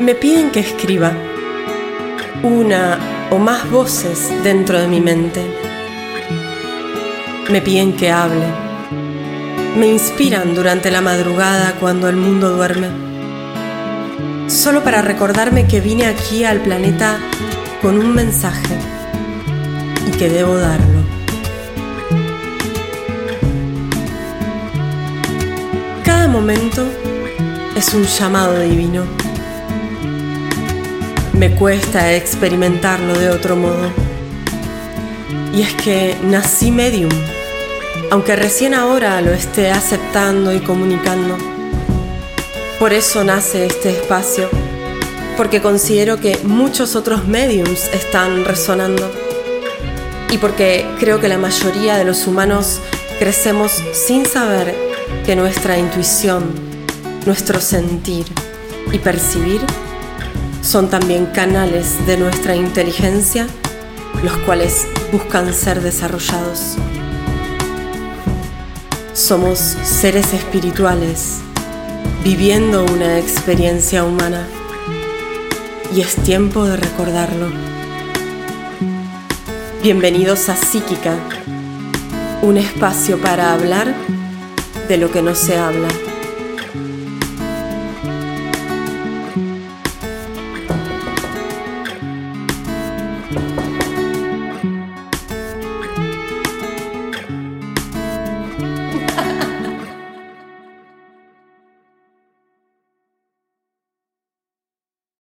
Me piden que escriba una o más voces dentro de mi mente. Me piden que hable. Me inspiran durante la madrugada cuando el mundo duerme. Solo para recordarme que vine aquí al planeta con un mensaje y que debo darlo. Cada momento es un llamado divino. Me cuesta experimentarlo de otro modo. Y es que nací medium, aunque recién ahora lo esté aceptando y comunicando. Por eso nace este espacio, porque considero que muchos otros mediums están resonando y porque creo que la mayoría de los humanos crecemos sin saber que nuestra intuición, nuestro sentir y percibir son también canales de nuestra inteligencia, los cuales buscan ser desarrollados. Somos seres espirituales viviendo una experiencia humana y es tiempo de recordarlo. Bienvenidos a Psíquica, un espacio para hablar de lo que no se habla.